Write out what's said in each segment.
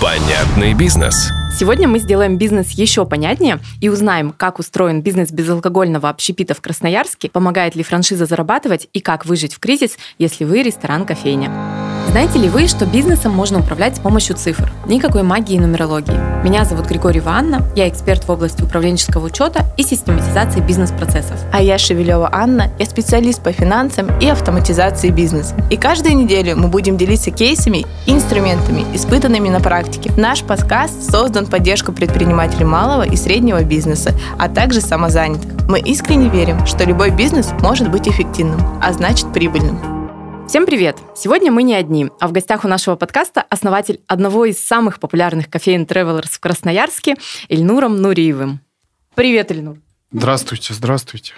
Понятный бизнес. Сегодня мы сделаем бизнес еще понятнее и узнаем, как устроен бизнес безалкогольного общепита в Красноярске, помогает ли франшиза зарабатывать и как выжить в кризис, если вы ресторан-кофейня. Знаете ли вы, что бизнесом можно управлять с помощью цифр? Никакой магии и нумерологии. Меня зовут Григорьева Анна, я эксперт в области управленческого учета и систематизации бизнес-процессов. А я Шевелева Анна, я специалист по финансам и автоматизации бизнеса. И каждую неделю мы будем делиться кейсами и инструментами, испытанными на практике. Наш подкаст создан в поддержку предпринимателей малого и среднего бизнеса, а также самозанятых. Мы искренне верим, что любой бизнес может быть эффективным, а значит прибыльным. Всем привет! Сегодня мы не одни, а в гостях у нашего подкаста основатель одного из самых популярных кофеин Travelers в Красноярске Ильнуром Нуриевым. Привет, Ильнур! Здравствуйте, здравствуйте.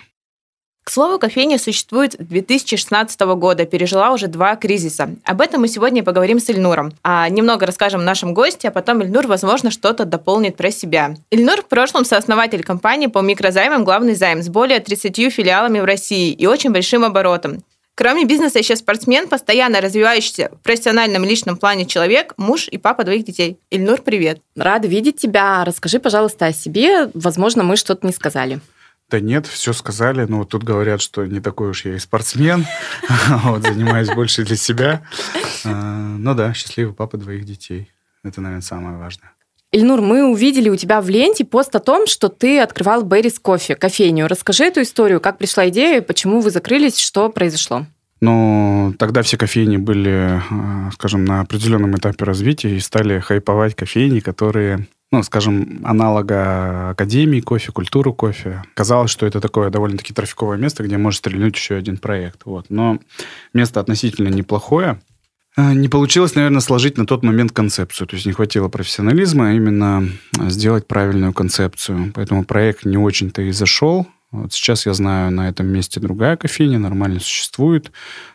К слову, кофейня существует с 2016 года, пережила уже два кризиса. Об этом мы сегодня поговорим с Ильнуром. А немного расскажем нашим гостям, а потом Ильнур, возможно, что-то дополнит про себя. Ильнур в прошлом сооснователь компании по микрозаймам «Главный займ» с более 30 филиалами в России и очень большим оборотом. Кроме бизнеса, еще спортсмен, постоянно развивающийся в профессиональном и личном плане человек, муж и папа двоих детей. Ильнур, привет. Рада видеть тебя. Расскажи, пожалуйста, о себе. Возможно, мы что-то не сказали. Да нет, все сказали. Ну, вот тут говорят, что не такой уж я и спортсмен. Вот, занимаюсь больше для себя. А, ну да, счастливый папа двоих детей. Это, наверное, самое важное. Ильнур, мы увидели у тебя в ленте пост о том, что ты открывал Беррис кофе, кофейню. Расскажи эту историю, как пришла идея, почему вы закрылись, что произошло? Ну, тогда все кофейни были, э, скажем, на определенном этапе развития и стали хайповать кофейни, которые ну, скажем, аналога Академии кофе, культуру кофе. Казалось, что это такое довольно-таки трафиковое место, где может стрельнуть еще один проект. Вот. Но место относительно неплохое. А, не получилось, наверное, сложить на тот момент концепцию. То есть не хватило профессионализма, а именно а, сделать правильную концепцию. Поэтому проект не очень-то и зашел. Вот сейчас я знаю, на этом месте другая кофейня, нормально существует,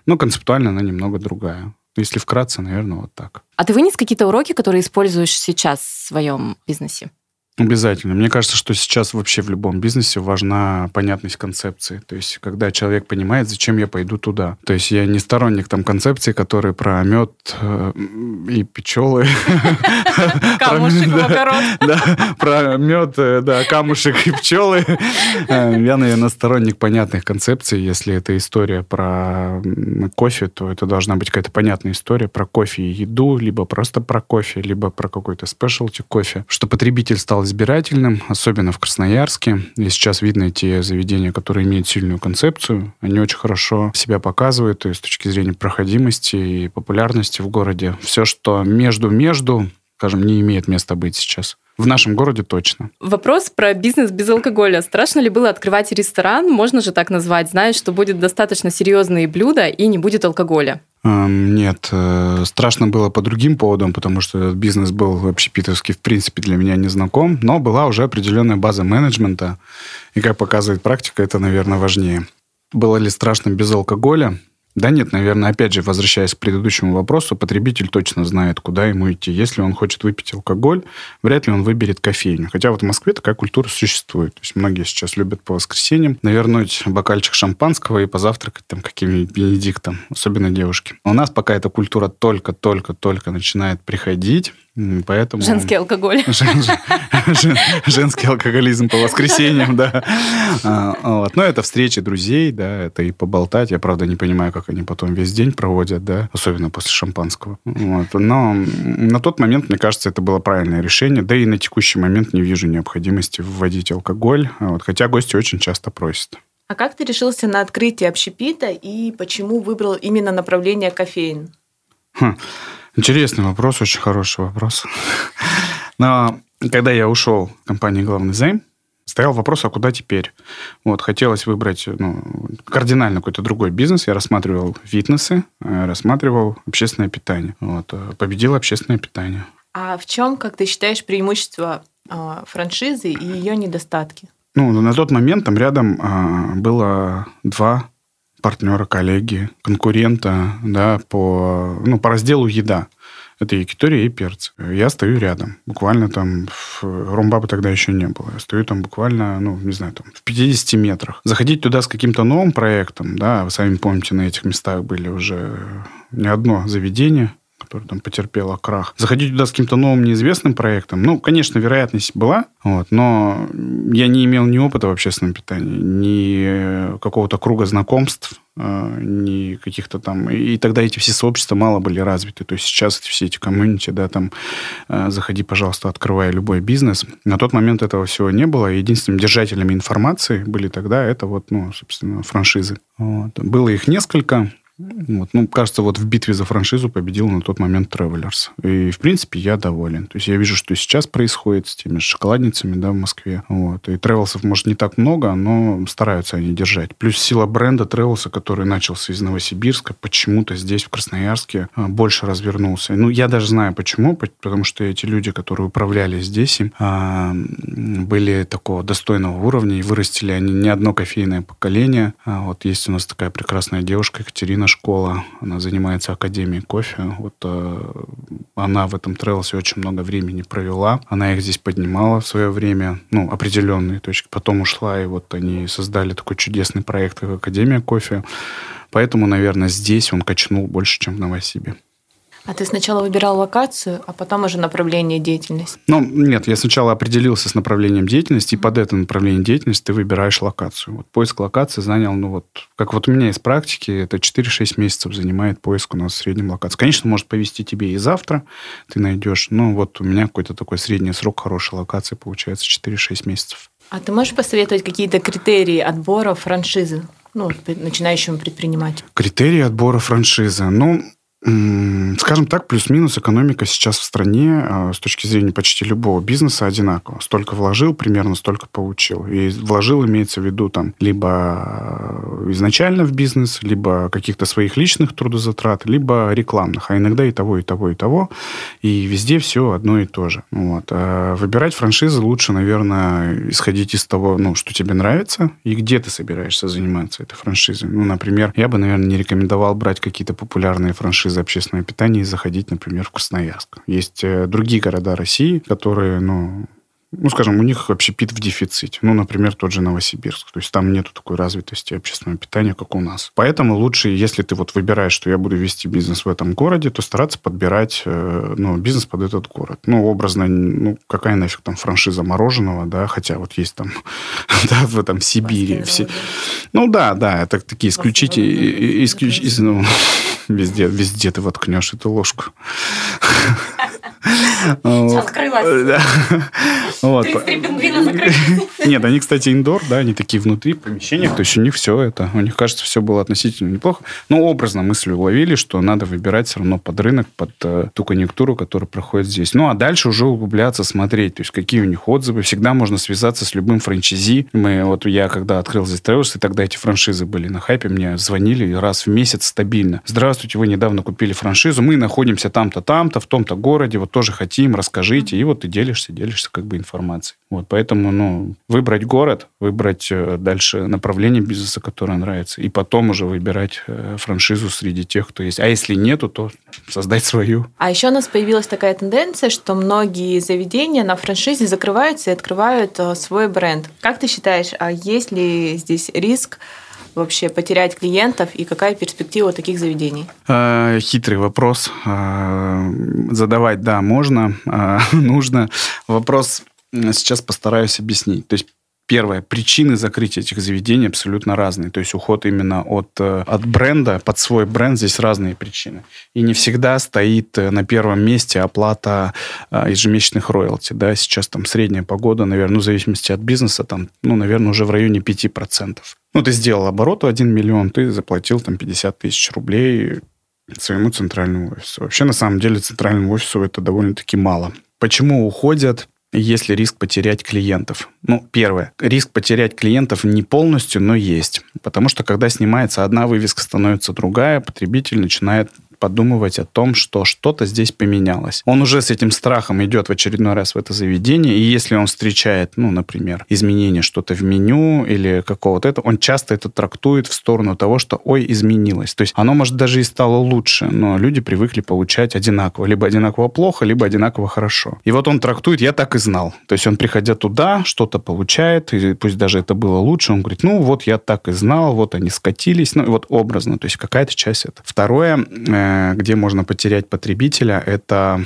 но концептуально она немного другая. Если вкратце, наверное, вот так. А ты вынес какие-то уроки, которые используешь сейчас в своем бизнесе? Обязательно. Мне кажется, что сейчас вообще в любом бизнесе важна понятность концепции. То есть, когда человек понимает, зачем я пойду туда. То есть, я не сторонник там концепции, которые про мед э, и пчелы. Камушек макарон. Да, про мед, э, да, камушек и пчелы. Э, я, наверное, сторонник понятных концепций. Если это история про кофе, то это должна быть какая-то понятная история про кофе и еду, либо просто про кофе, либо про какой-то спешлти кофе, что потребитель стал избирательным, особенно в Красноярске. И сейчас видно те заведения, которые имеют сильную концепцию. Они очень хорошо себя показывают то есть с точки зрения проходимости и популярности в городе. Все, что между-между, скажем, не имеет места быть сейчас. В нашем городе точно. Вопрос про бизнес без алкоголя. Страшно ли было открывать ресторан, можно же так назвать, зная, что будет достаточно серьезные блюда и не будет алкоголя? Нет, э, страшно было по другим поводам, потому что этот бизнес был вообще питерский, в принципе, для меня не знаком, но была уже определенная база менеджмента, и, как показывает практика, это, наверное, важнее. Было ли страшно без алкоголя? Да нет, наверное, опять же, возвращаясь к предыдущему вопросу, потребитель точно знает, куда ему идти. Если он хочет выпить алкоголь, вряд ли он выберет кофейню. Хотя вот в Москве такая культура существует. То есть многие сейчас любят по воскресеньям навернуть бокальчик шампанского и позавтракать там каким-нибудь бенедиктом, особенно девушки. У нас пока эта культура только-только-только начинает приходить, Поэтому... Женский алкоголь. Женский алкоголизм по воскресеньям, да. А, вот. Но это встречи друзей, да, это и поболтать. Я, правда, не понимаю, как они потом весь день проводят, да, особенно после шампанского. Вот. Но на тот момент, мне кажется, это было правильное решение. Да и на текущий момент не вижу необходимости вводить алкоголь. Вот. Хотя гости очень часто просят. А как ты решился на открытие общепита и почему выбрал именно направление кофеин? Хм. Интересный вопрос, очень хороший вопрос. Но когда я ушел в компанию «Главный займ», стоял вопрос, а куда теперь? Вот, хотелось выбрать ну, кардинально какой-то другой бизнес. Я рассматривал фитнесы, э, рассматривал общественное питание. Вот, э, победил общественное питание. А в чем, как ты считаешь, преимущество э, франшизы и ее недостатки? Ну, на тот момент там рядом было два партнера, коллеги, конкурента да, по, ну, по разделу еда. Это якитория и перцы. Я стою рядом. Буквально там... Румбаба тогда еще не было. Я стою там буквально, ну, не знаю, там в 50 метрах. Заходить туда с каким-то новым проектом, да, вы сами помните, на этих местах были уже не одно заведение, которая там потерпела крах, заходить туда с каким-то новым неизвестным проектом, ну, конечно, вероятность была, вот, но я не имел ни опыта в общественном питании, ни какого-то круга знакомств, а, ни каких-то там... И тогда эти все сообщества мало были развиты. То есть сейчас все эти комьюнити, да, там, а, заходи, пожалуйста, открывай любой бизнес. На тот момент этого всего не было. Единственными держателями информации были тогда это вот, ну, собственно, франшизы. Вот. Было их несколько. Вот. Ну, кажется, вот в битве за франшизу победил на тот момент Travelers. И, в принципе, я доволен. То есть я вижу, что сейчас происходит с теми шоколадницами да, в Москве. Вот. И Travelsов, может, не так много, но стараются они держать. Плюс сила бренда Travelsa, который начался из Новосибирска, почему-то здесь, в Красноярске, а, больше развернулся. Ну, я даже знаю, почему. Потому что эти люди, которые управляли здесь, им, а, были такого достойного уровня, и вырастили они не одно кофейное поколение. А вот есть у нас такая прекрасная девушка Екатерина школа, она занимается Академией кофе. Вот э, она в этом трелсе очень много времени провела. Она их здесь поднимала в свое время, ну, определенные точки. Потом ушла, и вот они создали такой чудесный проект, как Академия кофе. Поэтому, наверное, здесь он качнул больше, чем в Новосибе. А ты сначала выбирал локацию, а потом уже направление деятельности? Ну, нет, я сначала определился с направлением деятельности, и под это направление деятельности ты выбираешь локацию. Вот поиск локации занял, ну вот, как вот у меня из практики, это 4-6 месяцев занимает поиск у нас в среднем локации. Конечно, может повести тебе и завтра ты найдешь, но вот у меня какой-то такой средний срок хорошей локации получается 4-6 месяцев. А ты можешь посоветовать какие-то критерии отбора франшизы? ну, начинающему предпринимателю? Критерии отбора франшизы. Ну, Скажем так, плюс-минус экономика сейчас в стране а, с точки зрения почти любого бизнеса одинакова. Столько вложил, примерно столько получил. И вложил имеется в виду там либо а, изначально в бизнес, либо каких-то своих личных трудозатрат, либо рекламных. А иногда и того, и того, и того. И везде все одно и то же. Вот. А выбирать франшизы лучше, наверное, исходить из того, ну, что тебе нравится и где ты собираешься заниматься этой франшизой. Ну, например, я бы, наверное, не рекомендовал брать какие-то популярные франшизы за общественное питание и заходить, например, в Красноярск. Есть э, другие города России, которые, ну, ну, скажем, у них общепит в дефиците. Ну, например, тот же Новосибирск. То есть там нету такой развитости общественного питания, как у нас. Поэтому лучше, если ты вот выбираешь, что я буду вести бизнес в этом городе, то стараться подбирать э, ну, бизнес под этот город. Ну, образно, ну, какая нафиг там франшиза мороженого, да, хотя вот есть там, да, в этом Сибири. Все... Ну, да, да, это такие исключительные... Исключ... Ну, везде, везде ты воткнешь эту ложку. Открылась. Вот. Нет, они, кстати, индор, да, они такие внутри, в помещениях, то есть у них все это, у них, кажется, все было относительно неплохо. Но образно мысль уловили, что надо выбирать все равно под рынок, под э, ту конъюнктуру, которая проходит здесь. Ну, а дальше уже углубляться, смотреть, то есть какие у них отзывы. Всегда можно связаться с любым франчайзи. Мы, вот я, когда открыл здесь Travelers, и тогда эти франшизы были на хайпе, мне звонили раз в месяц стабильно. Здравствуйте, вы недавно купили франшизу, мы находимся там-то, там-то, в том-то городе, вот тоже хотим, расскажите. И вот ты делишься, делишься как бы информацией. Вот, поэтому, ну, выбрать город, выбрать э, дальше направление бизнеса, которое нравится, и потом уже выбирать э, франшизу среди тех, кто есть. А если нету, то создать свою. А еще у нас появилась такая тенденция, что многие заведения на франшизе закрываются и открывают э, свой бренд. Как ты считаешь, а есть ли здесь риск вообще потерять клиентов и какая перспектива таких заведений? Э, хитрый вопрос. Э, задавать, да, можно, э, нужно. Вопрос сейчас постараюсь объяснить. То есть Первое, причины закрытия этих заведений абсолютно разные. То есть уход именно от, э, от бренда под свой бренд, здесь разные причины. И не всегда стоит э, на первом месте оплата э, ежемесячных роялти. Да? Сейчас там средняя погода, наверное, ну, в зависимости от бизнеса, там, ну, наверное, уже в районе 5%. Ну, ты сделал оборот 1 миллион, ты заплатил там 50 тысяч рублей своему центральному офису. Вообще, на самом деле, центральному офису это довольно-таки мало. Почему уходят? Есть ли риск потерять клиентов? Ну, первое. Риск потерять клиентов не полностью, но есть. Потому что когда снимается одна вывеска, становится другая, потребитель начинает подумывать о том, что что-то здесь поменялось. Он уже с этим страхом идет в очередной раз в это заведение, и если он встречает, ну, например, изменение что-то в меню или какого-то этого, он часто это трактует в сторону того, что, ой, изменилось. То есть оно, может, даже и стало лучше, но люди привыкли получать одинаково. Либо одинаково плохо, либо одинаково хорошо. И вот он трактует, я так и знал. То есть он, приходя туда, что-то получает, и пусть даже это было лучше, он говорит, ну, вот я так и знал, вот они скатились, ну, и вот образно, то есть какая-то часть это. Второе, э, где можно потерять потребителя, это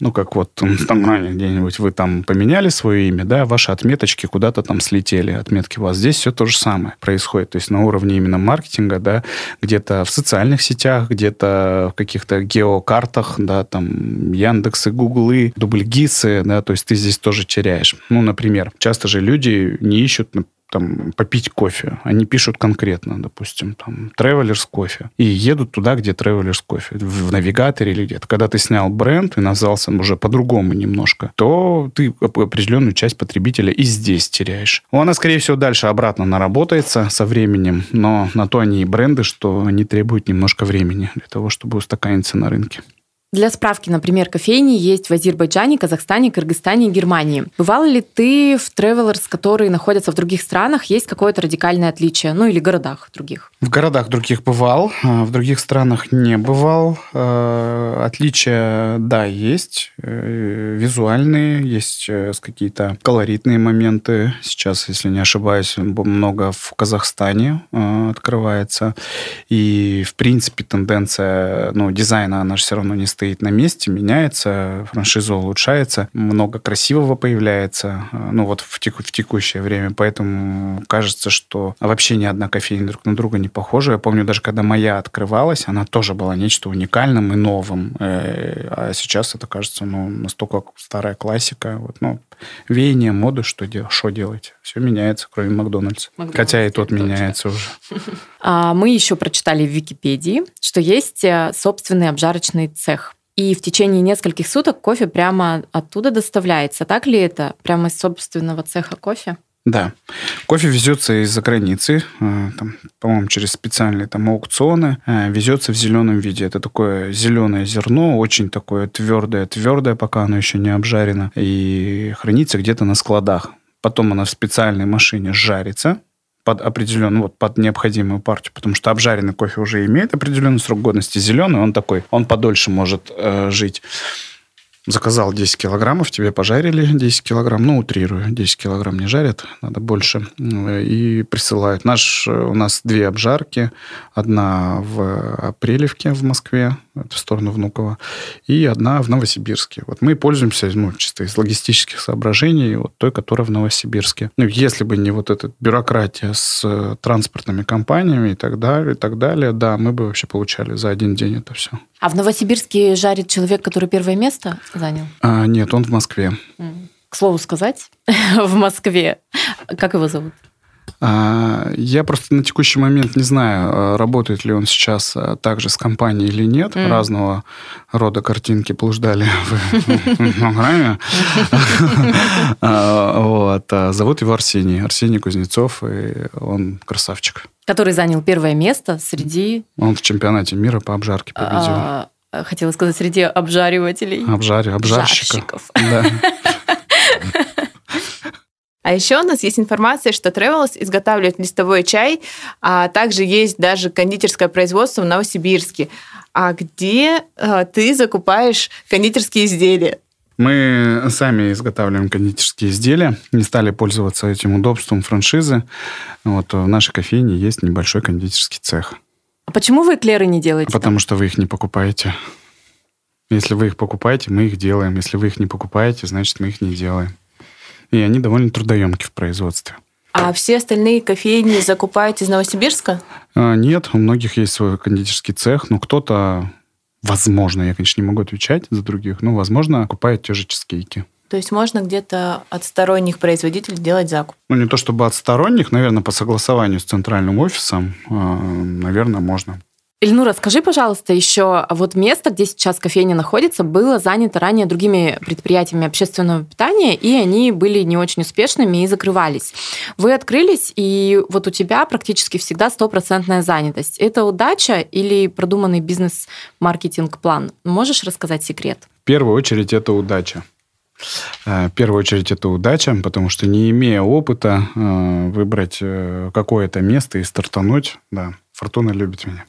ну, как вот там где-нибудь вы там поменяли свое имя, да, ваши отметочки куда-то там слетели, отметки у вас. Здесь все то же самое происходит. То есть на уровне именно маркетинга, да, где-то в социальных сетях, где-то в каких-то геокартах, да, там Яндексы, Гуглы, Дубльгисы, да, то есть ты здесь тоже теряешь. Ну, например, часто же люди не ищут там, попить кофе. Они пишут конкретно, допустим, там, Travelers кофе. И едут туда, где Travelers кофе. В навигаторе или где-то. Когда ты снял бренд и назвался уже по-другому немножко, то ты определенную часть потребителя и здесь теряешь. Ну, она, скорее всего, дальше обратно наработается со временем, но на то они и бренды, что они требуют немножко времени для того, чтобы устаканиться на рынке. Для справки, например, кофейни есть в Азербайджане, Казахстане, Кыргызстане и Германии. Бывал ли ты в Travelers, которые находятся в других странах, есть какое-то радикальное отличие? Ну или городах других? В городах других бывал, а в других странах не бывал. Э, отличия, да, есть. Э, визуальные, есть э, какие-то колоритные моменты. Сейчас, если не ошибаюсь, много в Казахстане открывается. И, в принципе, тенденция ну, дизайна, она же все равно не стоит стоит на месте, меняется, франшиза улучшается, много красивого появляется, э, ну вот в, теку, в текущее время, поэтому кажется, что вообще ни одна кофейня друг на друга не похожа. Я помню, даже когда моя открывалась, она тоже была нечто уникальным и новым, э, а сейчас это кажется ну, настолько старая классика, вот, ну, веяние моды, что, дел, что делать? Все меняется, кроме Макдональдса. Макдональдс, Хотя и тот меняется уже. А, мы еще прочитали в Википедии, что есть э, собственный обжарочный цех. И в течение нескольких суток кофе прямо оттуда доставляется. Так ли это? Прямо из собственного цеха кофе? Да. Кофе везется из-за границы, э, там, по-моему, через специальные там аукционы, э, везется в зеленом виде. Это такое зеленое зерно, очень такое твердое, твердое, пока оно еще не обжарено, и хранится где-то на складах. Потом она в специальной машине жарится, под определенную, вот под необходимую партию, потому что обжаренный кофе уже имеет определенный срок годности. Зеленый, он такой, он подольше может э, жить заказал 10 килограммов, тебе пожарили 10 килограмм, ну, утрирую, 10 килограмм не жарят, надо больше, и присылают. Наш, у нас две обжарки, одна в Апрелевке в Москве, это в сторону Внуково, и одна в Новосибирске. Вот мы пользуемся, ну, чисто из логистических соображений, вот той, которая в Новосибирске. Ну, если бы не вот эта бюрократия с транспортными компаниями и так далее, и так далее, да, мы бы вообще получали за один день это все. А в Новосибирске жарит человек, который первое место занял? А, нет, он в Москве. К слову сказать, в Москве. Как его зовут? А, я просто на текущий момент не знаю, а, работает ли он сейчас а, также с компанией или нет. Mm. Разного рода картинки блуждали в программе. Вот. Зовут его Арсений. Арсений Кузнецов, и он красавчик. Который занял первое место среди... Он в чемпионате мира по обжарке победил. Хотела сказать, среди обжаривателей. Обжари, обжарщиков. Да. А еще у нас есть информация, что Travelers изготавливает листовой чай, а также есть даже кондитерское производство в Новосибирске. А где а, ты закупаешь кондитерские изделия? Мы сами изготавливаем кондитерские изделия, не стали пользоваться этим удобством франшизы. Вот в нашей кофейне есть небольшой кондитерский цех. А почему вы эклеры не делаете? Потому там? что вы их не покупаете. Если вы их покупаете, мы их делаем. Если вы их не покупаете, значит, мы их не делаем и они довольно трудоемки в производстве. А все остальные кофейни закупаете из Новосибирска? А, нет, у многих есть свой кондитерский цех, но кто-то, возможно, я, конечно, не могу отвечать за других, но, возможно, покупает те же чизкейки. То есть можно где-то от сторонних производителей делать закуп? Ну, не то чтобы от сторонних, наверное, по согласованию с центральным офисом, а, наверное, можно. Ильнура, скажи, пожалуйста, еще вот место, где сейчас кофейня находится, было занято ранее другими предприятиями общественного питания, и они были не очень успешными и закрывались. Вы открылись, и вот у тебя практически всегда стопроцентная занятость. Это удача или продуманный бизнес-маркетинг-план? Можешь рассказать секрет? В первую очередь это удача. Э, в первую очередь это удача, потому что не имея опыта, э, выбрать э, какое-то место и стартануть, да, фортуна любит меня.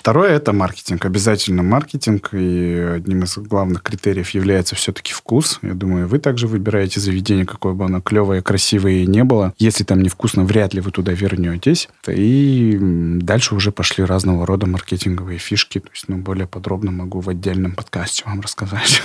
второе – это маркетинг. Обязательно маркетинг. И одним из главных критериев является все-таки вкус. Я думаю, вы также выбираете заведение, какое бы оно клевое, красивое не было. Если там невкусно, вряд ли вы туда вернетесь. И дальше уже пошли разного рода маркетинговые фишки. То есть, ну, более подробно могу в отдельном подкасте вам рассказать.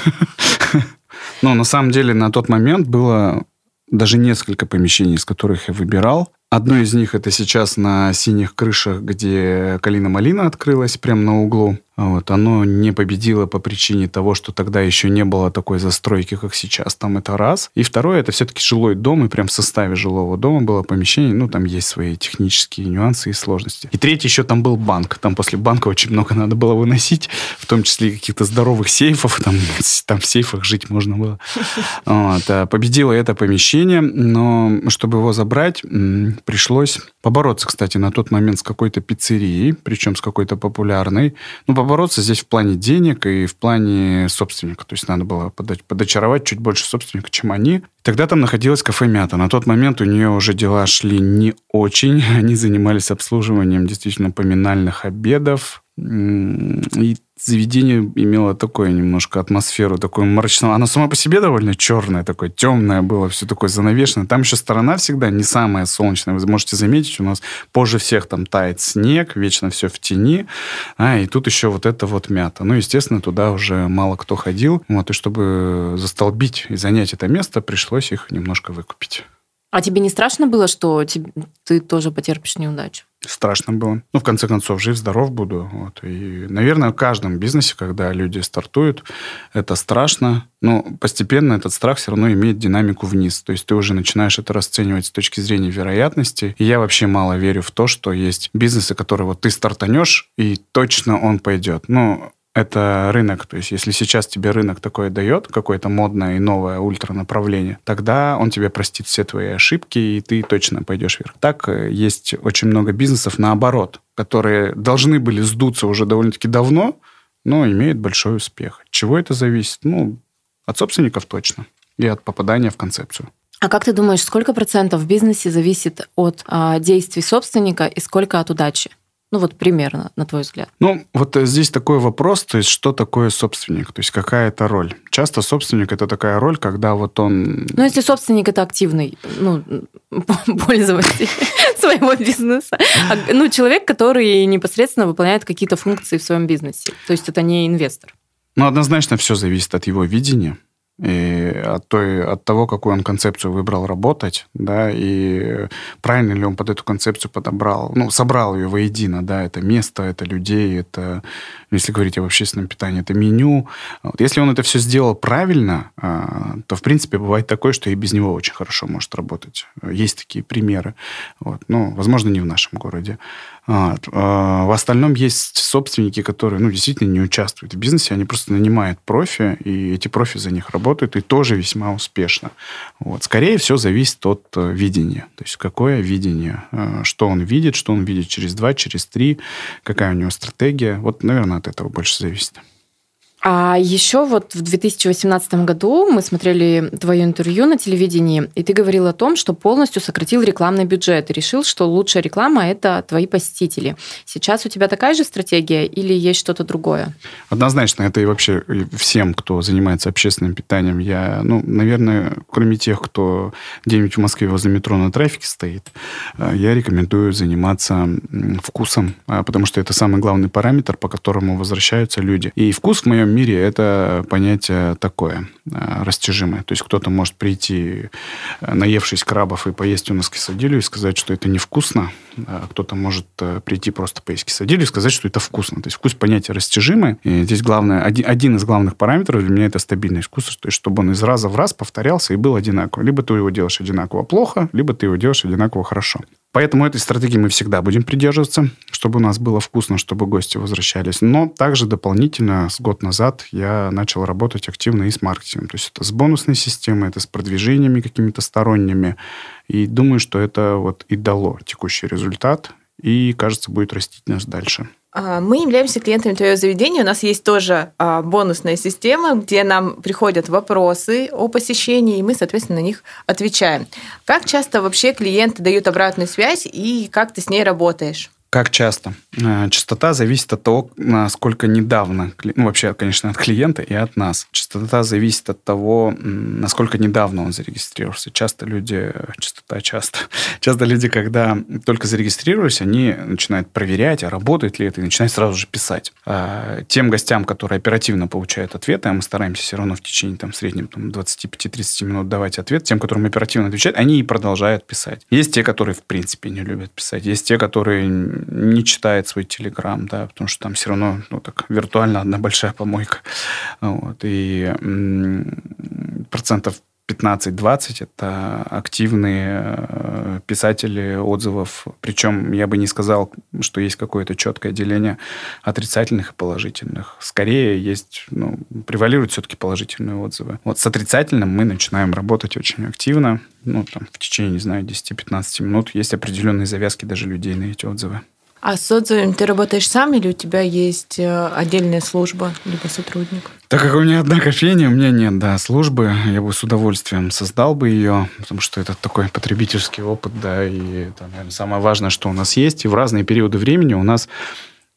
Но на самом деле на тот момент было даже несколько помещений, из которых я выбирал. Одно из них это сейчас на синих крышах, где Калина Малина открылась, прямо на углу. Вот, оно не победило по причине того, что тогда еще не было такой застройки, как сейчас. Там это раз. И второе, это все-таки жилой дом, и прям в составе жилого дома было помещение. Ну, там есть свои технические нюансы и сложности. И третье, еще там был банк. Там после банка очень много надо было выносить, в том числе каких-то здоровых сейфов. Там, там в сейфах жить можно было. Вот. А победило это помещение, но чтобы его забрать, пришлось побороться, кстати, на тот момент с какой-то пиццерией, причем с какой-то популярной. Ну, побороться здесь в плане денег и в плане собственника. То есть надо было подочаровать чуть больше собственника, чем они. Тогда там находилась кафе «Мята». На тот момент у нее уже дела шли не очень. Они занимались обслуживанием действительно поминальных обедов, и заведение имело такое немножко атмосферу, такую мрачную. Оно само по себе довольно черное, такое темное было, все такое занавешенное. Там еще сторона всегда не самая солнечная. Вы можете заметить, у нас позже всех там тает снег, вечно все в тени. А, и тут еще вот это вот мята. Ну, естественно, туда уже мало кто ходил. Вот, и чтобы застолбить и занять это место, пришлось их немножко выкупить. А тебе не страшно было, что ты тоже потерпишь неудачу? Страшно было. Ну, в конце концов, жив-здоров буду. Вот. И, наверное, в каждом бизнесе, когда люди стартуют, это страшно. Но постепенно этот страх все равно имеет динамику вниз. То есть ты уже начинаешь это расценивать с точки зрения вероятности. И я вообще мало верю в то, что есть бизнесы, которые вот ты стартанешь, и точно он пойдет. Ну, это рынок. То есть, если сейчас тебе рынок такое дает, какое-то модное и новое ультранаправление, тогда он тебе простит все твои ошибки, и ты точно пойдешь вверх. Так, э, есть очень много бизнесов наоборот, которые должны были сдуться уже довольно-таки давно, но имеют большой успех. Чего это зависит? Ну, от собственников точно. И от попадания в концепцию. А как ты думаешь, сколько процентов в бизнесе зависит от а, действий собственника и сколько от удачи? Ну вот примерно, на твой взгляд. Ну вот э, здесь такой вопрос, то есть что такое собственник, то есть какая это роль. Часто собственник это такая роль, когда вот он... Ну если собственник это активный ну, пользователь своего бизнеса, а, ну человек, который непосредственно выполняет какие-то функции в своем бизнесе, то есть это не инвестор. Ну однозначно все зависит от его видения и от, той, от того, какую он концепцию выбрал работать, да, и правильно ли он под эту концепцию подобрал, ну, собрал ее воедино, да, это место, это людей, это, если говорить об общественном питании, это меню. Вот. Если он это все сделал правильно, а, то, в принципе, бывает такое, что и без него очень хорошо может работать. Есть такие примеры. Вот. Ну, возможно, не в нашем городе. Вот. А, в остальном есть собственники, которые ну, действительно не участвуют в бизнесе, они просто нанимают профи, и эти профи за них работают, и тоже весьма успешно. Вот. Скорее всего, зависит от э, видения. То есть, какое видение, э, что он видит, что он видит через два, через три, какая у него стратегия. Вот, наверное, от этого больше зависит. А еще вот в 2018 году мы смотрели твое интервью на телевидении, и ты говорил о том, что полностью сократил рекламный бюджет и решил, что лучшая реклама – это твои посетители. Сейчас у тебя такая же стратегия или есть что-то другое? Однозначно, это и вообще всем, кто занимается общественным питанием. Я, ну, наверное, кроме тех, кто где-нибудь в Москве возле метро на трафике стоит, э, я рекомендую заниматься вкусом, а, потому что это самый главный параметр, по которому возвращаются люди. И вкус в моем мире это понятие такое, э, растяжимое. То есть кто-то может прийти, э, наевшись крабов, и поесть у нас кисадилю и сказать, что это невкусно. А кто-то может э, прийти просто поесть кисадилю и сказать, что это вкусно. То есть вкус понятие растяжимое. И здесь главное, один, один из главных параметров для меня это стабильность вкуса. То есть чтобы он из раза в раз повторялся и был одинаковый. Либо ты его делаешь одинаково плохо, либо ты его делаешь одинаково хорошо. Поэтому этой стратегии мы всегда будем придерживаться, чтобы у нас было вкусно, чтобы гости возвращались. Но также дополнительно с год назад я начал работать активно и с маркетингом. То есть это с бонусной системой, это с продвижениями какими-то сторонними. И думаю, что это вот и дало текущий результат. И, кажется, будет растить нас дальше. А, мы являемся клиентами твоего заведения. У нас есть тоже а, бонусная система, где нам приходят вопросы о посещении, и мы, соответственно, на них отвечаем. Как часто вообще клиенты дают обратную связь и как ты с ней работаешь? Как часто? Э, частота зависит от того, насколько недавно, ну, вообще, конечно, от клиента и от нас. Частота зависит от того, насколько недавно он зарегистрировался. Часто люди, частота часто, часто люди, когда только зарегистрировались, они начинают проверять, а работает ли это, и начинают сразу же писать. А тем гостям, которые оперативно получают ответы, а мы стараемся все равно в течение там, в среднем там, 25-30 минут давать ответ, тем, которым оперативно отвечают, они и продолжают писать. Есть те, которые в принципе не любят писать. Есть те, которые не читает свой Телеграм, да, потому что там все равно, ну, так, виртуально одна большая помойка. Вот, и процентов 15-20 это активные э, писатели отзывов. Причем я бы не сказал, что есть какое-то четкое деление отрицательных и положительных. Скорее есть, ну, превалируют все-таки положительные отзывы. Вот с отрицательным мы начинаем работать очень активно. Ну, там, в течение, не знаю, 10-15 минут есть определенные завязки даже людей на эти отзывы. А с отзывами ты работаешь сам или у тебя есть э, отдельная служба, либо сотрудник? Так как у меня одна кофейня, у меня нет, да, службы. Я бы с удовольствием создал бы ее, потому что это такой потребительский опыт, да, и это, наверное, самое важное, что у нас есть. И в разные периоды времени у нас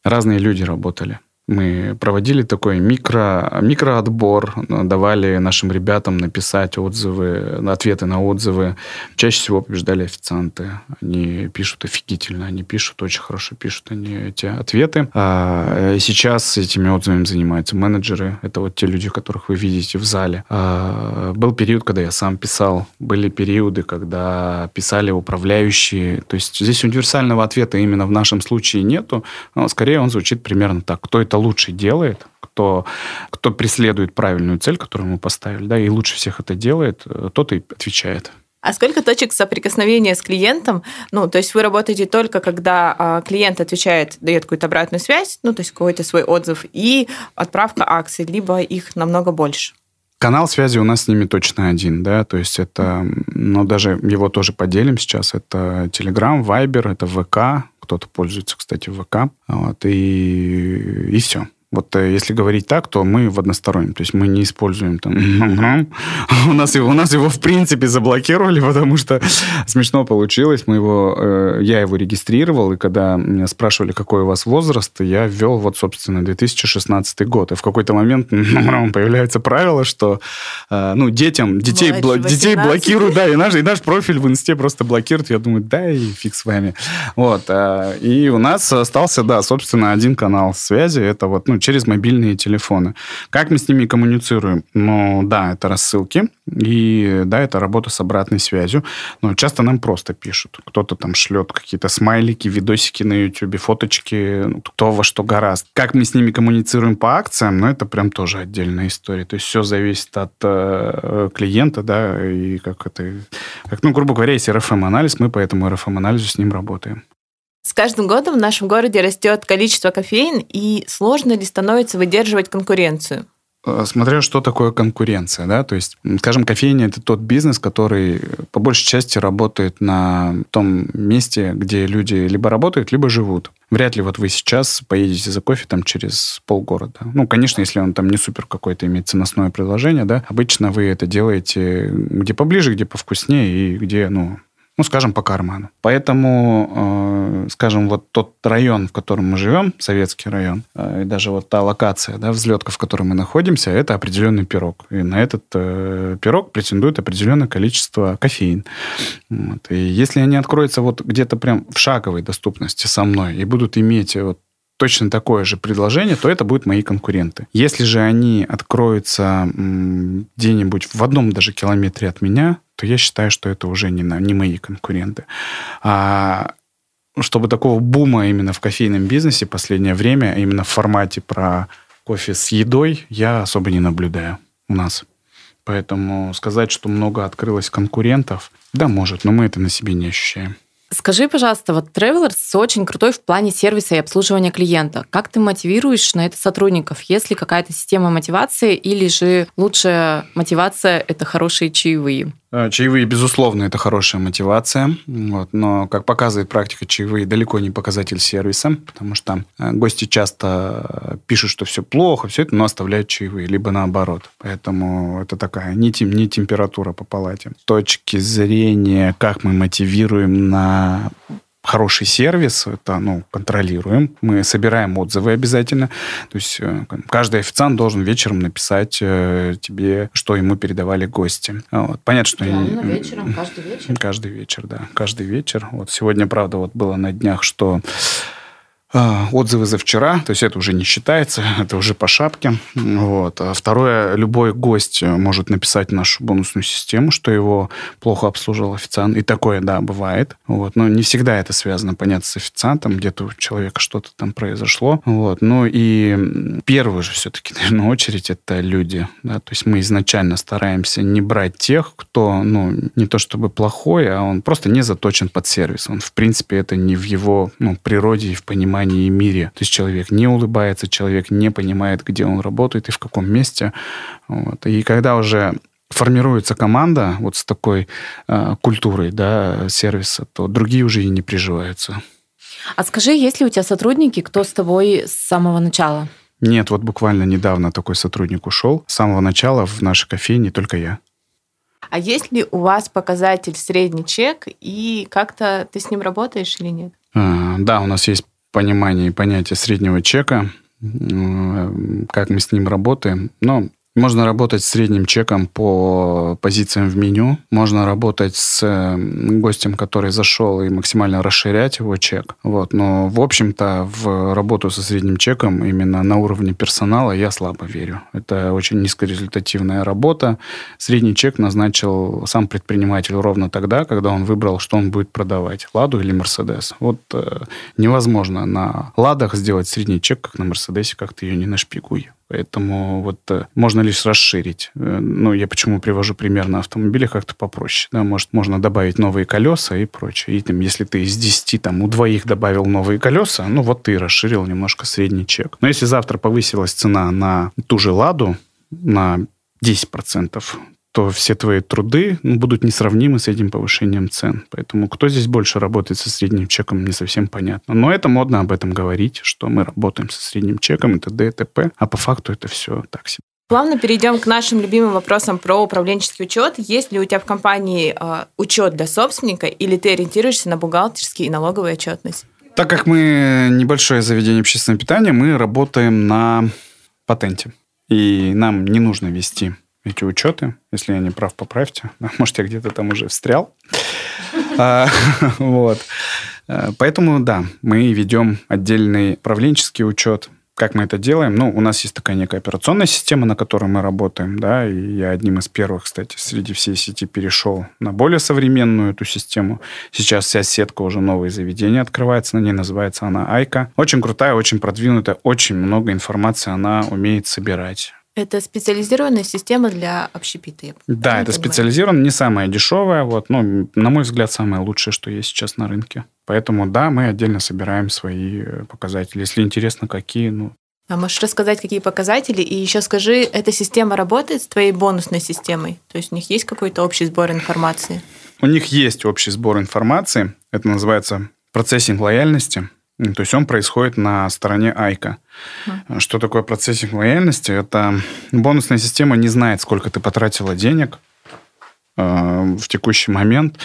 разные люди работали. Мы проводили такой микро, микроотбор, давали нашим ребятам написать отзывы, ответы на отзывы. Чаще всего побеждали официанты. Они пишут офигительно, они пишут, очень хорошо пишут они эти ответы. А сейчас этими отзывами занимаются менеджеры. Это вот те люди, которых вы видите в зале. А был период, когда я сам писал. Были периоды, когда писали управляющие. То есть здесь универсального ответа именно в нашем случае нету. Но скорее он звучит примерно так. Кто это лучше делает, кто, кто преследует правильную цель, которую мы поставили, да, и лучше всех это делает, э, тот и отвечает. А сколько точек соприкосновения с клиентом? Ну, то есть вы работаете только, когда а, клиент отвечает, дает какую-то обратную связь, ну, то есть какой-то свой отзыв, и отправка акций, либо их намного больше? Канал связи у нас с ними точно один, да, то есть это, ну, даже его тоже поделим сейчас, это Telegram, Viber, это ВК, кто-то пользуется, кстати, ВК, вот, и, и все. Вот э, если говорить так, то мы в одностороннем. То есть мы не используем там... у, нас его, у нас его в принципе заблокировали, потому что смешно получилось. Мы его, э, я его регистрировал, и когда меня спрашивали, какой у вас возраст, я ввел вот, собственно, 2016 год. И в какой-то момент появляется правило, что э, ну, детям, детей, бл, детей блокируют, да, и наш, и наш профиль в инсте просто блокируют. Я думаю, да, и фиг с вами. Вот. Э, и у нас остался, да, собственно, один канал связи. Это вот, ну, через мобильные телефоны. Как мы с ними коммуницируем? Ну, да, это рассылки, и да, это работа с обратной связью. Но часто нам просто пишут. Кто-то там шлет какие-то смайлики, видосики на YouTube, фоточки, ну, кто во что гораст. Как мы с ними коммуницируем по акциям, ну, это прям тоже отдельная история. То есть все зависит от э, клиента, да, и как это... Как, ну, грубо говоря, есть RFM-анализ, мы по этому RFM-анализу с ним работаем. С каждым годом в нашем городе растет количество кофеин, и сложно ли становится выдерживать конкуренцию? Э, смотря что такое конкуренция, да, то есть, скажем, кофейня это тот бизнес, который по большей части работает на том месте, где люди либо работают, либо живут. Вряд ли вот вы сейчас поедете за кофе там через полгорода. Ну, конечно, если он там не супер какое-то имеет ценностное предложение, да, обычно вы это делаете где поближе, где повкуснее и где, ну, ну, скажем, по карману. Поэтому, э, скажем, вот тот район, в котором мы живем, советский район, э, и даже вот та локация, да, взлетка, в которой мы находимся, это определенный пирог. И на этот э, пирог претендует определенное количество кофеин. Вот. И если они откроются вот где-то прям в шаговой доступности со мной и будут иметь вот точно такое же предложение, то это будут мои конкуренты. Если же они откроются где-нибудь в одном даже километре от меня, то я считаю, что это уже не, не мои конкуренты. А чтобы такого бума именно в кофейном бизнесе последнее время, именно в формате про кофе с едой, я особо не наблюдаю у нас. Поэтому сказать, что много открылось конкурентов, да, может, но мы это на себе не ощущаем. Скажи, пожалуйста, вот Travelers очень крутой в плане сервиса и обслуживания клиента. Как ты мотивируешь на это сотрудников? Есть ли какая-то система мотивации или же лучшая мотивация – это хорошие чаевые? Э, чаевые, безусловно, это хорошая мотивация, вот, но, как показывает практика, чаевые далеко не показатель сервиса, потому что э, гости часто пишут, что все плохо, все это, но оставляют чаевые, либо наоборот. Поэтому это такая не, тем, не температура по палате. С точки зрения, как мы мотивируем на хороший сервис, это, ну, контролируем. Мы собираем отзывы обязательно. То есть э, каждый официант должен вечером написать э, тебе, что ему передавали гости. Вот. Понятно, что... Реально, вечером, каждый вечер? Каждый вечер, да. Каждый вечер. Вот сегодня, правда, вот было на днях, что отзывы за вчера, то есть это уже не считается, это уже по шапке. Вот. А второе, любой гость может написать нашу бонусную систему, что его плохо обслужил официант. И такое, да, бывает. Вот. Но не всегда это связано, понятно, с официантом, где-то у человека что-то там произошло. Вот. Ну и первую же все-таки, наверное, очередь это люди. Да? То есть мы изначально стараемся не брать тех, кто, ну, не то чтобы плохой, а он просто не заточен под сервис. Он, в принципе, это не в его ну, природе и в понимании понимании и мире. То есть человек не улыбается, человек не понимает, где он работает и в каком месте. Вот. И когда уже формируется команда вот с такой э, культурой да, сервиса, то другие уже и не приживаются. А скажи, есть ли у тебя сотрудники, кто с тобой с самого начала? Нет, вот буквально недавно такой сотрудник ушел. С самого начала в нашей кофейне только я. А есть ли у вас показатель средний чек, и как-то ты с ним работаешь или нет? А, да, у нас есть понимании понятия среднего чека, как мы с ним работаем. Но можно работать с средним чеком по позициям в меню. Можно работать с гостем, который зашел, и максимально расширять его чек. Вот. Но, в общем-то, в работу со средним чеком именно на уровне персонала я слабо верю. Это очень низкорезультативная работа. Средний чек назначил сам предприниматель ровно тогда, когда он выбрал, что он будет продавать. Ладу или Мерседес. Вот э, невозможно на Ладах сделать средний чек, как на Мерседесе, как ты ее не нашпигуй. Поэтому вот э, можно лишь расширить. Э, ну, я почему привожу пример на автомобиле как-то попроще. Да, может, можно добавить новые колеса и прочее. И там, если ты из 10, там, у двоих добавил новые колеса, ну, вот ты расширил немножко средний чек. Но если завтра повысилась цена на ту же «Ладу», на 10%, то все твои труды ну, будут несравнимы с этим повышением цен. Поэтому кто здесь больше работает со средним чеком, не совсем понятно. Но это модно об этом говорить, что мы работаем со средним чеком, это т.д. и т.п., а по факту это все так себе. Плавно перейдем к нашим любимым вопросам про управленческий учет. Есть ли у тебя в компании э, учет для собственника или ты ориентируешься на бухгалтерский и налоговую отчетность? Так как мы небольшое заведение общественного питания, мы работаем на патенте. И нам не нужно вести эти учеты. Если я не прав, поправьте. Может, я где-то там уже встрял. А, вот. Э, поэтому, да, мы ведем отдельный управленческий учет. Как мы это делаем? Ну, у нас есть такая некая операционная система, на которой мы работаем, да, и я одним из первых, кстати, среди всей сети перешел на более современную эту систему. Сейчас вся сетка уже новые заведения открывается, на ней называется она Айка. Очень крутая, очень продвинутая, очень много информации она умеет собирать. Это специализированная система для общепита. Да, это специализированная, не самая дешевая, вот, но, на мой взгляд, самое лучшее, что есть сейчас на рынке. Поэтому, да, мы отдельно собираем свои э, показатели. Если интересно, какие, ну, а можешь рассказать, какие показатели? И еще скажи, эта система работает с твоей бонусной системой? То есть у них есть какой-то общий сбор информации? У них есть общий сбор информации. Это называется процессинг лояльности. То есть он происходит на стороне Айка. Mm. Что такое процессинг лояльности? Это бонусная система не знает, сколько ты потратила денег э, в текущий момент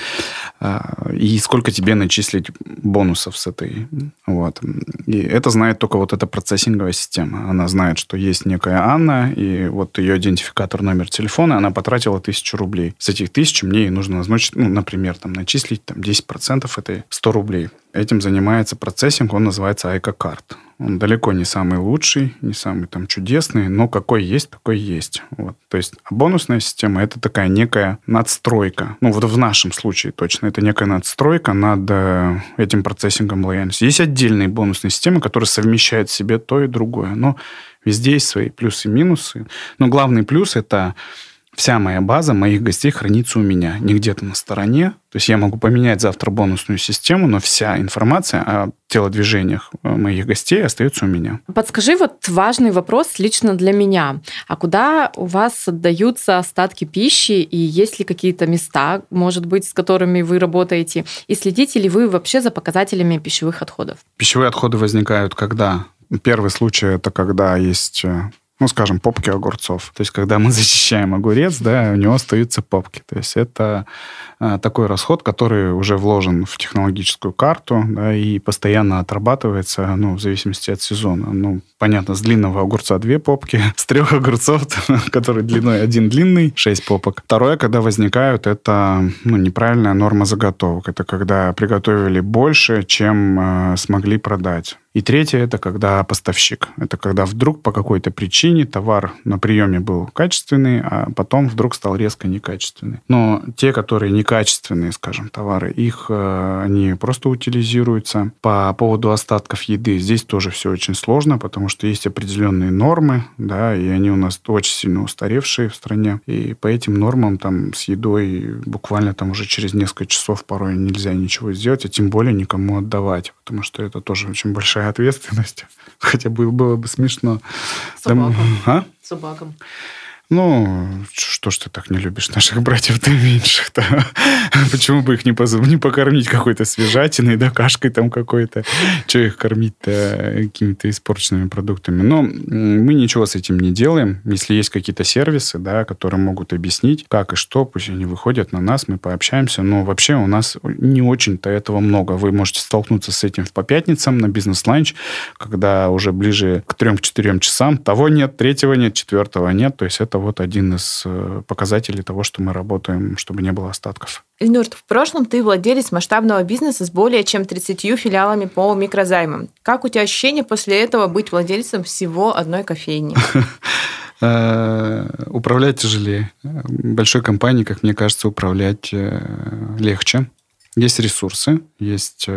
э, и сколько тебе начислить бонусов с этой. Вот. И это знает только вот эта процессинговая система. Она знает, что есть некая Анна, и вот ее идентификатор, номер телефона, она потратила тысячу рублей. С этих тысяч мне ей нужно назначить, ну, например, там, начислить там, 10% этой 100 рублей. Этим занимается процессинг, он называется Айка-карт. Он далеко не самый лучший, не самый там чудесный, но какой есть, такой есть. Вот. То есть а бонусная система – это такая некая надстройка. Ну, вот в нашем случае точно. Это некая надстройка над э, этим процессингом лояльности. Есть отдельные бонусные системы, которые совмещают в себе то и другое. Но везде есть свои плюсы и минусы. Но главный плюс – это вся моя база моих гостей хранится у меня, не где-то на стороне. То есть я могу поменять завтра бонусную систему, но вся информация о телодвижениях э, моих гостей остается у меня. Подскажи вот важный вопрос лично для меня. А куда у вас отдаются остатки пищи и есть ли какие-то места, может быть, с которыми вы работаете? И следите ли вы вообще за показателями пищевых отходов? Пищевые отходы возникают когда? Первый случай – это когда есть э, ну, скажем, попки огурцов. То есть, когда мы зачищаем огурец, да, у него остаются попки. То есть, это а, такой расход, который уже вложен в технологическую карту, да, и постоянно отрабатывается, ну, в зависимости от сезона. Ну, понятно, с длинного огурца две попки, с трех огурцов, который длиной один длинный, шесть попок. Второе, когда возникают, это, ну, неправильная норма заготовок. Это когда приготовили больше, чем э, смогли продать. И третье – это когда поставщик. Это когда вдруг по какой-то причине товар на приеме был качественный, а потом вдруг стал резко некачественный. Но те, которые некачественные, скажем, товары, их э, они просто утилизируются. По поводу остатков еды здесь тоже все очень сложно, потому что есть определенные нормы, да, и они у нас очень сильно устаревшие в стране. И по этим нормам там с едой буквально там уже через несколько часов порой нельзя ничего сделать, а тем более никому отдавать, потому что это тоже очень большая ответственность. Хотя было, было бы смешно. Собакам. Там, а? Собакам. Ну, что ж ты так не любишь наших братьев-то меньших-то? Почему бы их не, поз... не покормить какой-то свежатиной, да, кашкой там какой-то? Что их кормить-то какими-то испорченными продуктами? Но мы ничего с этим не делаем. Если есть какие-то сервисы, да, которые могут объяснить, как и что, пусть они выходят на нас, мы пообщаемся. Но вообще у нас не очень-то этого много. Вы можете столкнуться с этим по пятницам на бизнес-ланч, когда уже ближе к 3-4 часам того нет, третьего нет, четвертого нет. То есть это вот один из э, показателей того, что мы работаем, чтобы не было остатков. Ильнур, в прошлом ты владелец масштабного бизнеса с более чем 30 филиалами по микрозаймам. Как у тебя ощущение после этого быть владельцем всего одной кофейни? Э, управлять тяжелее. Большой компании, как мне кажется, управлять э, легче. Есть ресурсы, есть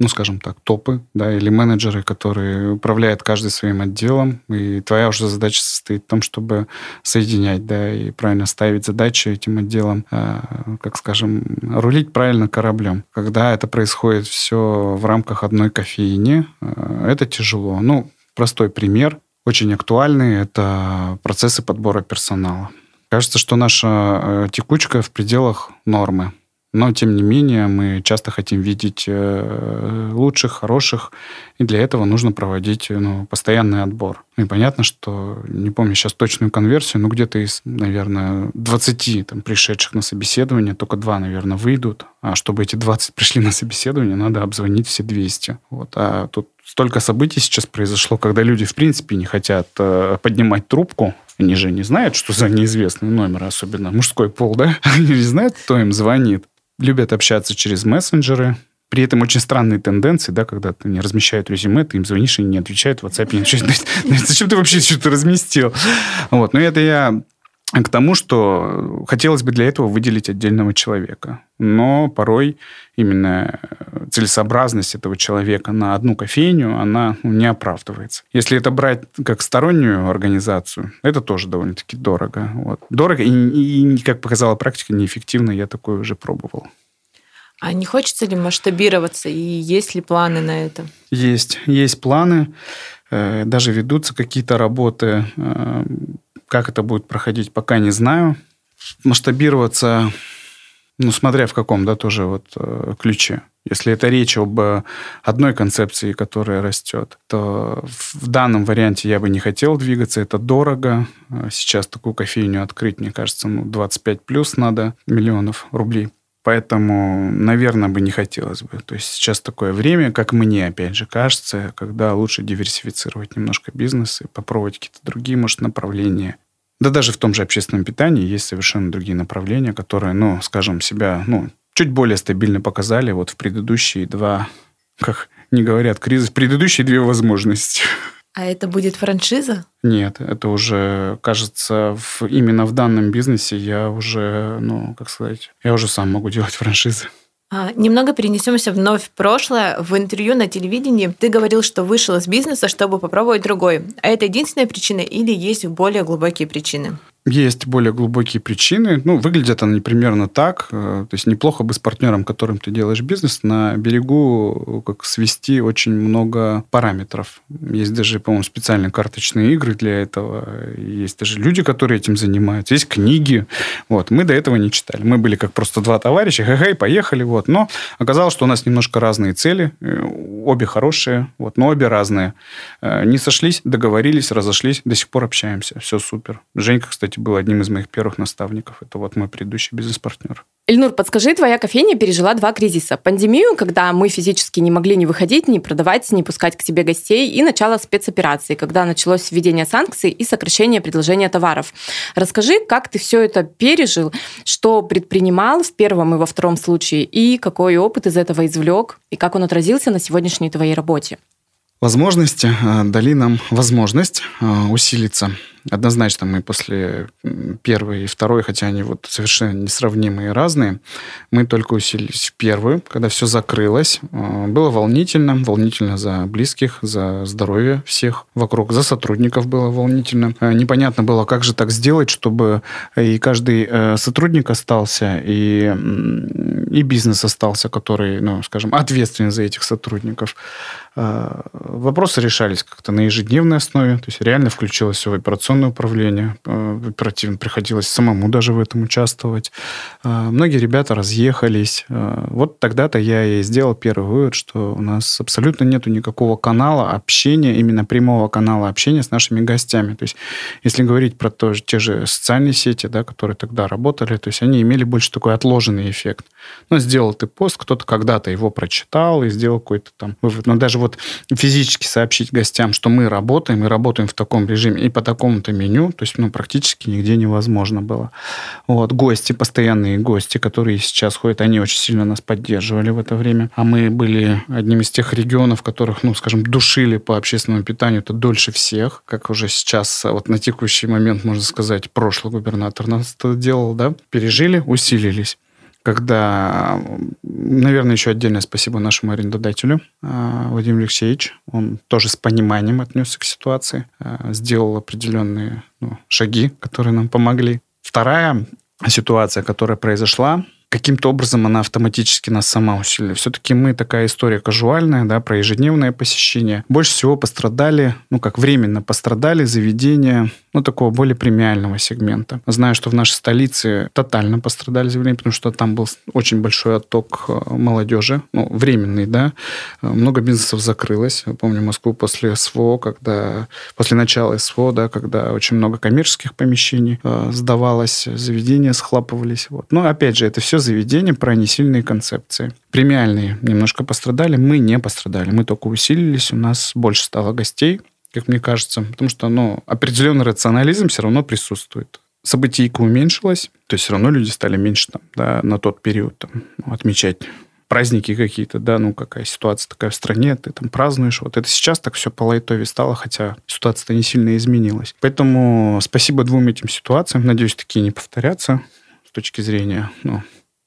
ну, скажем так, топы, да, или менеджеры, которые управляют каждый своим отделом, и твоя уже задача состоит в том, чтобы соединять, да, и правильно ставить задачи этим отделам, э, как скажем, рулить правильно кораблем. Когда это происходит все в рамках одной кофейни, э, это тяжело. Ну, простой пример, очень актуальный, это процессы подбора персонала. Кажется, что наша э, текучка в пределах нормы. Но, тем не менее, мы часто хотим видеть э, лучших, хороших, и для этого нужно проводить ну, постоянный отбор. И понятно, что, не помню сейчас точную конверсию, но где-то из, наверное, 20 там, пришедших на собеседование, только два, наверное, выйдут. А чтобы эти 20 пришли на собеседование, надо обзвонить все 200. Вот. А тут столько событий сейчас произошло, когда люди, в принципе, не хотят э, поднимать трубку, они же не знают, что за неизвестный номер, особенно мужской пол, да? Они не знают, кто им звонит любят общаться через мессенджеры. При этом очень странные тенденции, да, когда не размещают резюме, ты им звонишь и не отвечают в WhatsApp. Не Зачем ты вообще что-то разместил? Вот. Но это я к тому, что хотелось бы для этого выделить отдельного человека. Но порой именно целесообразность этого человека на одну кофейню, она ну, не оправдывается. Если это брать как стороннюю организацию, это тоже довольно-таки дорого. Вот. Дорого и, и, как показала практика, неэффективно. Я такое уже пробовал. А не хочется ли масштабироваться и есть ли планы на это? Есть, есть планы. Э, даже ведутся какие-то работы э, как это будет проходить, пока не знаю. Масштабироваться, ну, смотря в каком, да, тоже вот э, ключе. Если это речь об э, одной концепции, которая растет, то в данном варианте я бы не хотел двигаться. Это дорого. Э, сейчас такую кофейню открыть, мне кажется, ну, 25 плюс надо миллионов рублей. Поэтому, наверное, бы не хотелось бы. То есть сейчас такое время, как мне, опять же, кажется, когда лучше диверсифицировать немножко бизнес и попробовать какие-то другие, может, направления. Да даже в том же общественном питании есть совершенно другие направления, которые, ну, скажем, себя, ну, чуть более стабильно показали вот в предыдущие два, как не говорят, кризис, предыдущие две возможности. А это будет франшиза? Нет, это уже, кажется, в, именно в данном бизнесе я уже, ну, как сказать, я уже сам могу делать франшизы. А, немного перенесемся вновь в прошлое. В интервью на телевидении ты говорил, что вышел из бизнеса, чтобы попробовать другой. А это единственная причина или есть более глубокие причины? Есть более глубокие причины. Ну, выглядят они примерно так. Э, то есть неплохо бы с партнером, которым ты делаешь бизнес, на берегу как свести очень много параметров. Есть даже, по-моему, специальные карточные игры для этого. Есть даже люди, которые этим занимаются. Есть книги. Вот. Мы до этого не читали. Мы были как просто два товарища. Хе-хей, поехали. Вот. Но оказалось, что у нас немножко разные цели. Э, обе хорошие, вот, но обе разные. Э, не сошлись, договорились, разошлись. До сих пор общаемся. Все супер. Женька, кстати, кстати, был одним из моих первых наставников. Это вот мой предыдущий бизнес-партнер. Ильнур, подскажи, твоя кофейня пережила два кризиса. Пандемию, когда мы физически не могли ни выходить, ни продавать, ни пускать к тебе гостей, и начало спецоперации, когда началось введение санкций и сокращение предложения товаров. Расскажи, как ты все это пережил, что предпринимал в первом и во втором случае, и какой опыт из этого извлек, и как он отразился на сегодняшней твоей работе. Возможности э, дали нам возможность э, усилиться Однозначно мы после первой и второй, хотя они вот совершенно несравнимые и разные, мы только усилились в первую, когда все закрылось. А, было волнительно, волнительно за близких, за здоровье всех вокруг, за сотрудников было волнительно. А, непонятно было, как же так сделать, чтобы и каждый э, сотрудник остался, и, и бизнес остался, который, ну, скажем, ответственен за этих сотрудников. А, вопросы решались как-то на ежедневной основе, то есть реально включилось в операционное управление, а, оперативно приходилось самому даже в этом участвовать. А, многие ребята разъехались. Вот тогда-то я и сделал первый вывод, что у нас абсолютно нету никакого канала общения, именно прямого канала общения с нашими гостями. То есть если говорить про то, те же социальные сети, да, которые тогда работали, то есть они имели больше такой отложенный эффект. Ну, сделал ты пост, кто-то когда-то его прочитал и сделал какой-то там вывод. Но даже вот физически сообщить гостям, что мы работаем и работаем в таком режиме и по такому-то меню, то есть ну, практически нигде невозможно было. Вот. Гости, постоянные гости, которые сейчас ходят, они очень сильно нас поддерживали в это время. А мы были одним из тех регионов, которых, ну, скажем, душили по общественному питанию это дольше всех, как уже сейчас, вот на текущий момент, можно сказать, прошлый губернатор нас это делал, да, пережили, усилились когда, наверное, еще отдельное спасибо нашему арендодателю а, Владимиру Алексеевичу. Он тоже с пониманием отнесся к ситуации, а, сделал определенные ну, шаги, которые нам помогли. Вторая ситуация, которая произошла, каким-то образом она автоматически нас сама усилила. Все-таки мы такая история казуальная, да, про ежедневное посещение. Больше всего пострадали, ну как временно пострадали заведения, ну такого более премиального сегмента. Знаю, что в нашей столице тотально пострадали заведения, потому что там был очень большой отток э, молодежи, ну временный, да. Э, много бизнесов закрылось. Я помню Москву после СВО, когда после начала СВО, да, когда очень много коммерческих помещений э, сдавалось, заведения схлапывались. Вот. Но опять же, это все заведения про несильные концепции. Премиальные немножко пострадали, мы не пострадали. Мы только усилились, у нас больше стало гостей, как мне кажется, потому что ну, определенный рационализм все равно присутствует. Событийка уменьшилась, то есть все равно люди стали меньше там, да, на тот период там, отмечать праздники какие-то, да, ну какая ситуация такая в стране, ты там празднуешь. Вот это сейчас так все по лайтове стало, хотя ситуация-то не сильно изменилась. Поэтому спасибо двум этим ситуациям. Надеюсь, такие не повторятся с точки зрения ну,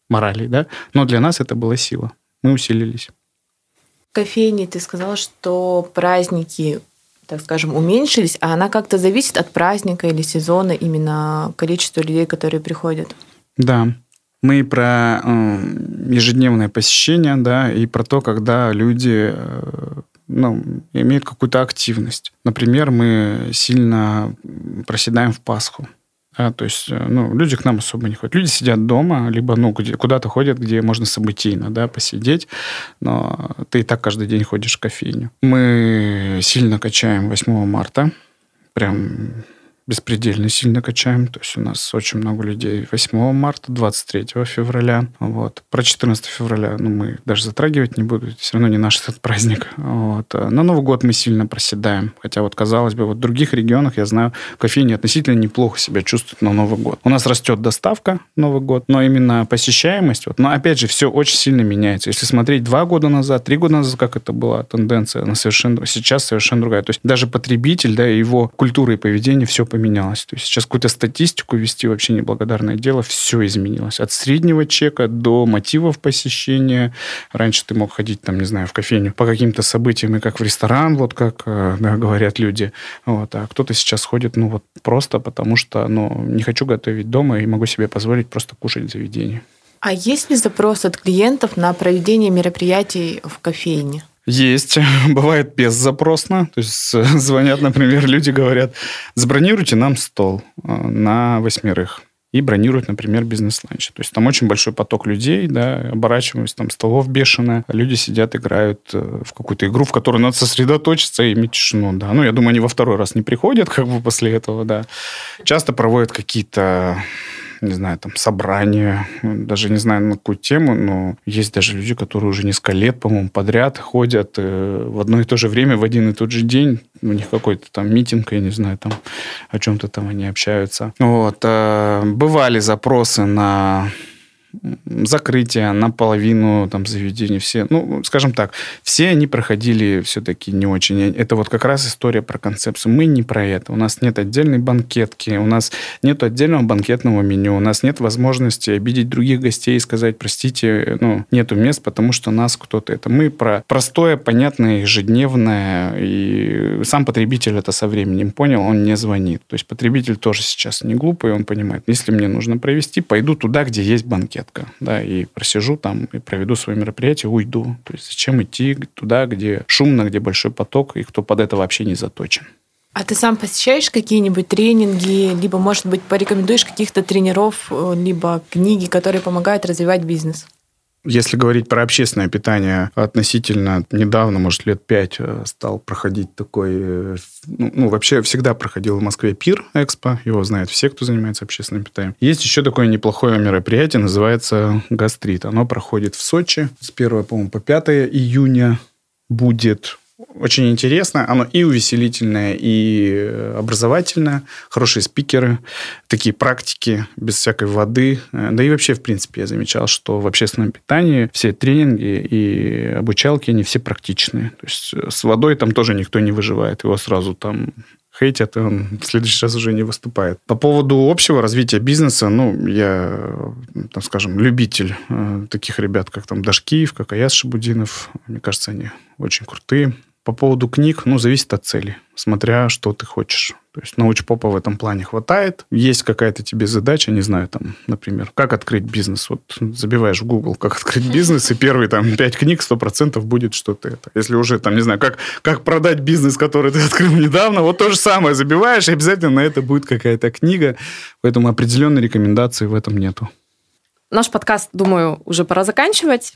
морали, да, но для нас это была сила. Мы усилились. Кофейни, ты сказала, что праздники так скажем, уменьшились, а она как-то зависит от праздника или сезона, именно количество людей, которые приходят. Да, мы про э, ежедневное посещение, да, и про то, когда люди э, ну, имеют какую-то активность. Например, мы сильно проседаем в Пасху. Да, то есть, э, ну, люди к нам особо не ходят. Люди сидят дома, либо, ну, куда-то ходят, где можно событийно, да, посидеть, но ты и так каждый день ходишь в кофейню. Мы сильно качаем 8 марта, прям беспредельно сильно качаем. То есть у нас очень много людей 8 марта, 23 февраля. Вот. Про 14 февраля ну, мы даже затрагивать не буду. Все равно не наш этот праздник. Вот. На Новый год мы сильно проседаем. Хотя вот, казалось бы, вот в других регионах, я знаю, кофейни относительно неплохо себя чувствуют на Новый год. У нас растет доставка Новый год, но именно посещаемость, вот, но опять же, все очень сильно меняется. Если смотреть два года назад, три года назад, как это была тенденция, она совершенно, сейчас совершенно другая. То есть даже потребитель, да, его культура и поведение все поменялось поменялось. То есть сейчас какую-то статистику вести вообще неблагодарное дело, все изменилось. От среднего чека до мотивов посещения. Раньше ты мог ходить, там, не знаю, в кофейню по каким-то событиям и как в ресторан, вот как э, да, говорят люди. Вот. А кто-то сейчас ходит, ну, вот просто потому что, ну, не хочу готовить дома и могу себе позволить просто кушать в заведении. А есть ли запрос от клиентов на проведение мероприятий в кофейне? Есть. Бывает беззапросно. То есть звонят, например, люди говорят, забронируйте нам стол э, на восьмерых и бронируют, например, бизнес-ланч. То есть там очень большой поток людей, да, оборачиваясь, там столов бешено, люди сидят, играют э, в какую-то игру, в которую надо сосредоточиться и иметь тишину, да. Ну, я думаю, они во второй раз не приходят, как бы после этого, да. Часто проводят какие-то не знаю, там, собрания, даже не знаю на какую тему, но есть даже люди, которые уже несколько лет, по-моему, подряд ходят э, в одно и то же время, в один и тот же день. У них какой-то там митинг, я не знаю, там о чем-то там они общаются. Вот. Э, бывали запросы на закрытие наполовину там заведений все, ну, скажем так, все они проходили все-таки не очень. Это вот как раз история про концепцию. Мы не про это. У нас нет отдельной банкетки, у нас нет отдельного банкетного меню, у нас нет возможности обидеть других гостей и сказать, простите, ну, нету мест, потому что нас кто-то это. Мы про простое, понятное, ежедневное, и сам потребитель это со временем понял, он не звонит. То есть потребитель тоже сейчас не глупый, он понимает, если мне нужно провести, пойду туда, где есть банкет редко, да, и просижу там, и проведу свое мероприятие, уйду. То есть зачем идти туда, где шумно, где большой поток, и кто под это вообще не заточен. А ты сам посещаешь какие-нибудь тренинги, либо, может быть, порекомендуешь каких-то тренеров, э, либо книги, которые помогают развивать бизнес? Если говорить про общественное питание, относительно недавно, может, лет пять э, стал проходить такой... Э, ну, ну, вообще всегда проходил в Москве ПИР Экспо. Его знают все, кто занимается общественным питанием. Есть еще такое неплохое мероприятие, называется «Гастрит». Оно проходит в Сочи с 1, по-моему, по 5 июня будет очень интересно. Оно и увеселительное, и э, образовательное. Хорошие спикеры, такие практики без всякой воды. Э, да и вообще, в принципе, я замечал, что в общественном питании все тренинги и обучалки, они все практичные. То есть э, с водой там тоже никто не выживает. Его сразу там хейтят, и он в следующий раз уже не выступает. По поводу общего развития бизнеса, ну, я, там, скажем, любитель э, таких ребят, как там Дашкиев, как Аяс Шабудинов. Мне кажется, они очень крутые. По поводу книг, ну, зависит от цели, смотря что ты хочешь. То есть научпопа в этом плане хватает. Есть какая-то тебе задача, не знаю, там, например, как открыть бизнес. Вот забиваешь в Google, как открыть бизнес, и первые там пять книг сто процентов будет что-то это. Если уже там, не знаю, как, как продать бизнес, который ты открыл недавно, вот то же самое забиваешь, и обязательно на это будет какая-то книга. Поэтому определенной рекомендации в этом нету. Наш подкаст, думаю, уже пора заканчивать.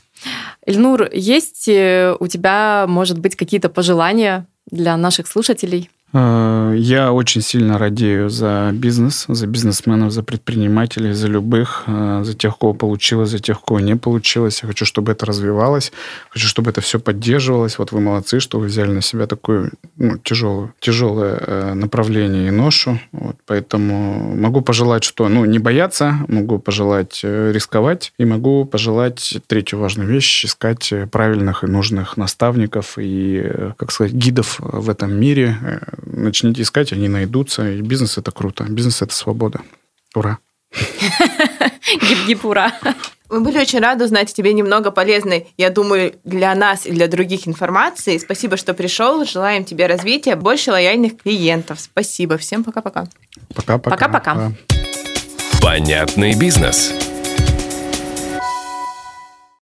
Ильнур, есть э, у тебя, может быть, какие-то пожелания для наших слушателей? Э, я очень сильно радею за бизнес, за бизнесменов, за предпринимателей, за любых, э, за тех, кого получилось, за тех, кого не получилось. Я хочу, чтобы это развивалось, хочу, чтобы это все поддерживалось. Вот вы молодцы, что вы взяли на себя такое ну, тяжелое, тяжелое э, направление и ношу. Вот, поэтому могу пожелать, что ну, не бояться, могу пожелать рисковать и могу пожелать третью важную вещь, искать правильных и нужных наставников и, как сказать, гидов в этом мире, начните искать, они найдутся. И бизнес это круто. Бизнес это свобода. Ура! Гип-гип, ура! Мы были очень рады узнать о тебе немного полезной, я думаю, для нас и для других информации. Спасибо, что пришел. Желаем тебе развития, больше лояльных клиентов. Спасибо. Всем пока-пока. Пока-пока. Пока-пока. Понятный бизнес.